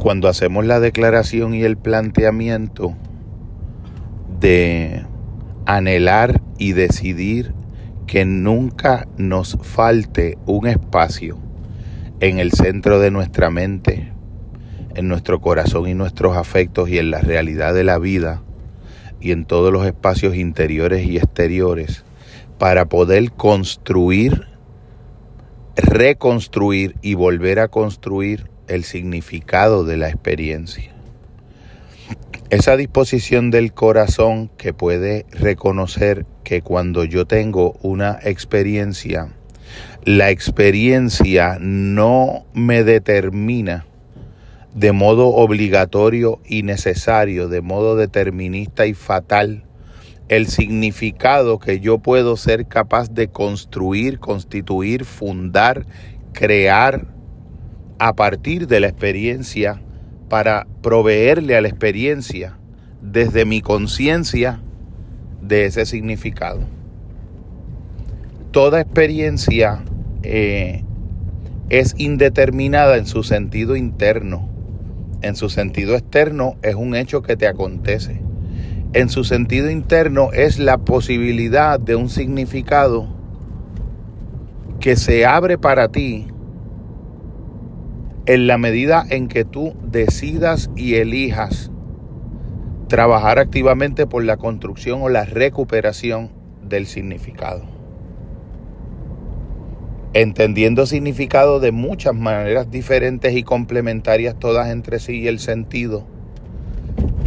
cuando hacemos la declaración y el planteamiento de anhelar y decidir que nunca nos falte un espacio en el centro de nuestra mente, en nuestro corazón y nuestros afectos y en la realidad de la vida y en todos los espacios interiores y exteriores para poder construir, reconstruir y volver a construir el significado de la experiencia. Esa disposición del corazón que puede reconocer que cuando yo tengo una experiencia, la experiencia no me determina de modo obligatorio y necesario, de modo determinista y fatal, el significado que yo puedo ser capaz de construir, constituir, fundar, crear, a partir de la experiencia para proveerle a la experiencia desde mi conciencia de ese significado. Toda experiencia eh, es indeterminada en su sentido interno. En su sentido externo es un hecho que te acontece. En su sentido interno es la posibilidad de un significado que se abre para ti en la medida en que tú decidas y elijas trabajar activamente por la construcción o la recuperación del significado. Entendiendo significado de muchas maneras diferentes y complementarias todas entre sí y el sentido.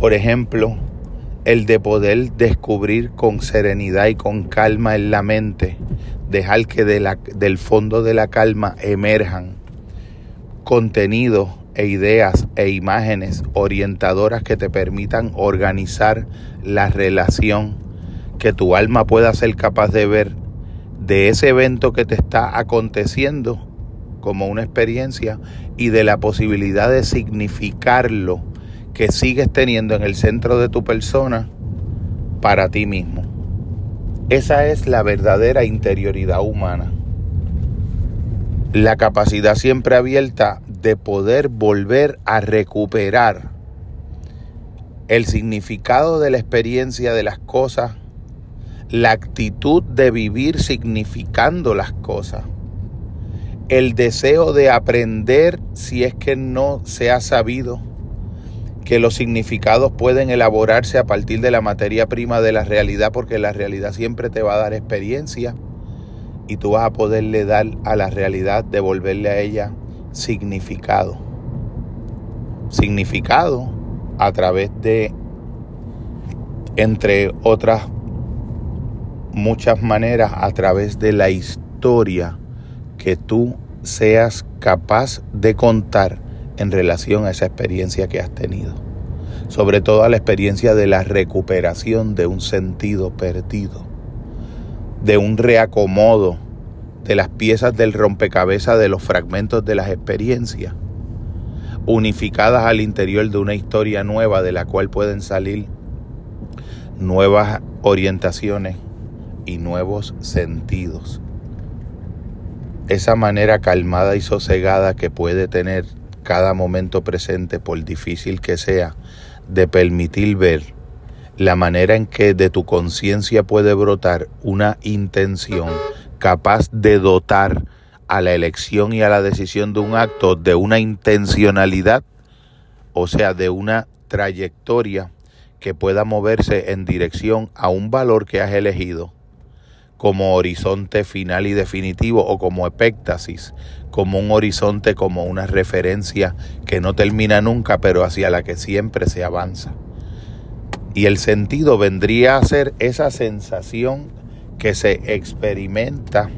Por ejemplo, el de poder descubrir con serenidad y con calma en la mente, dejar que de la, del fondo de la calma emerjan contenidos e ideas e imágenes orientadoras que te permitan organizar la relación que tu alma pueda ser capaz de ver de ese evento que te está aconteciendo como una experiencia y de la posibilidad de significarlo que sigues teniendo en el centro de tu persona para ti mismo. Esa es la verdadera interioridad humana la capacidad siempre abierta de poder volver a recuperar el significado de la experiencia de las cosas, la actitud de vivir significando las cosas, el deseo de aprender si es que no se ha sabido que los significados pueden elaborarse a partir de la materia prima de la realidad, porque la realidad siempre te va a dar experiencia y tú vas a poderle dar a la realidad, devolverle a ella significado. Significado a través de, entre otras muchas maneras, a través de la historia que tú seas capaz de contar en relación a esa experiencia que has tenido. Sobre todo a la experiencia de la recuperación de un sentido perdido de un reacomodo de las piezas del rompecabezas de los fragmentos de las experiencias, unificadas al interior de una historia nueva de la cual pueden salir nuevas orientaciones y nuevos sentidos. Esa manera calmada y sosegada que puede tener cada momento presente, por difícil que sea, de permitir ver la manera en que de tu conciencia puede brotar una intención capaz de dotar a la elección y a la decisión de un acto de una intencionalidad, o sea, de una trayectoria que pueda moverse en dirección a un valor que has elegido como horizonte final y definitivo o como epéctasis, como un horizonte, como una referencia que no termina nunca, pero hacia la que siempre se avanza. Y el sentido vendría a ser esa sensación que se experimenta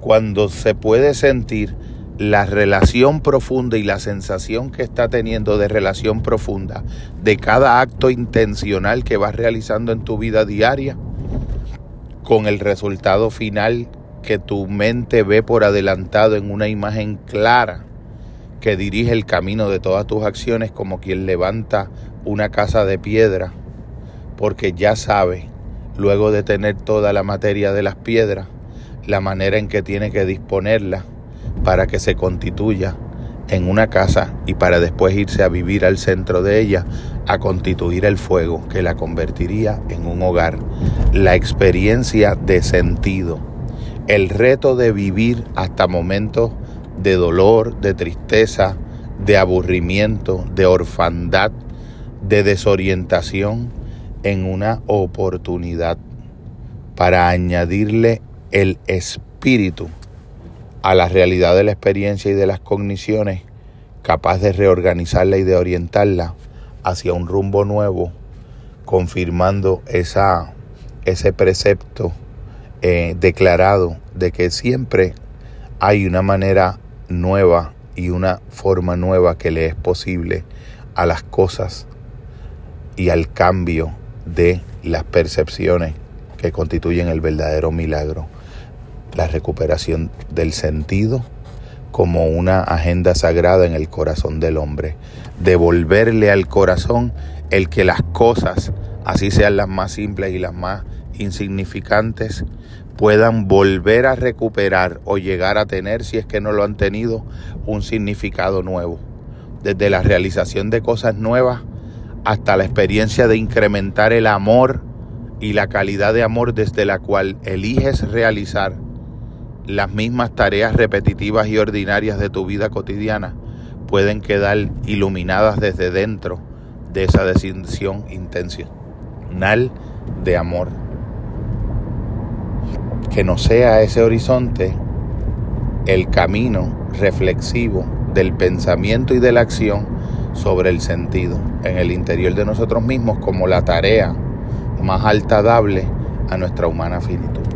cuando se puede sentir la relación profunda y la sensación que está teniendo de relación profunda de cada acto intencional que vas realizando en tu vida diaria con el resultado final que tu mente ve por adelantado en una imagen clara que dirige el camino de todas tus acciones como quien levanta una casa de piedra porque ya sabe, luego de tener toda la materia de las piedras, la manera en que tiene que disponerla para que se constituya en una casa y para después irse a vivir al centro de ella, a constituir el fuego que la convertiría en un hogar. La experiencia de sentido, el reto de vivir hasta momentos de dolor, de tristeza, de aburrimiento, de orfandad, de desorientación, en una oportunidad para añadirle el espíritu a la realidad de la experiencia y de las cogniciones, capaz de reorganizarla y de orientarla hacia un rumbo nuevo, confirmando esa, ese precepto eh, declarado de que siempre hay una manera nueva y una forma nueva que le es posible a las cosas y al cambio de las percepciones que constituyen el verdadero milagro la recuperación del sentido como una agenda sagrada en el corazón del hombre, devolverle al corazón el que las cosas, así sean las más simples y las más insignificantes, puedan volver a recuperar o llegar a tener, si es que no lo han tenido, un significado nuevo. Desde la realización de cosas nuevas hasta la experiencia de incrementar el amor y la calidad de amor desde la cual eliges realizar las mismas tareas repetitivas y ordinarias de tu vida cotidiana pueden quedar iluminadas desde dentro de esa decisión intencional de amor. Que no sea ese horizonte el camino reflexivo del pensamiento y de la acción sobre el sentido en el interior de nosotros mismos como la tarea más alta dable a nuestra humana finitud.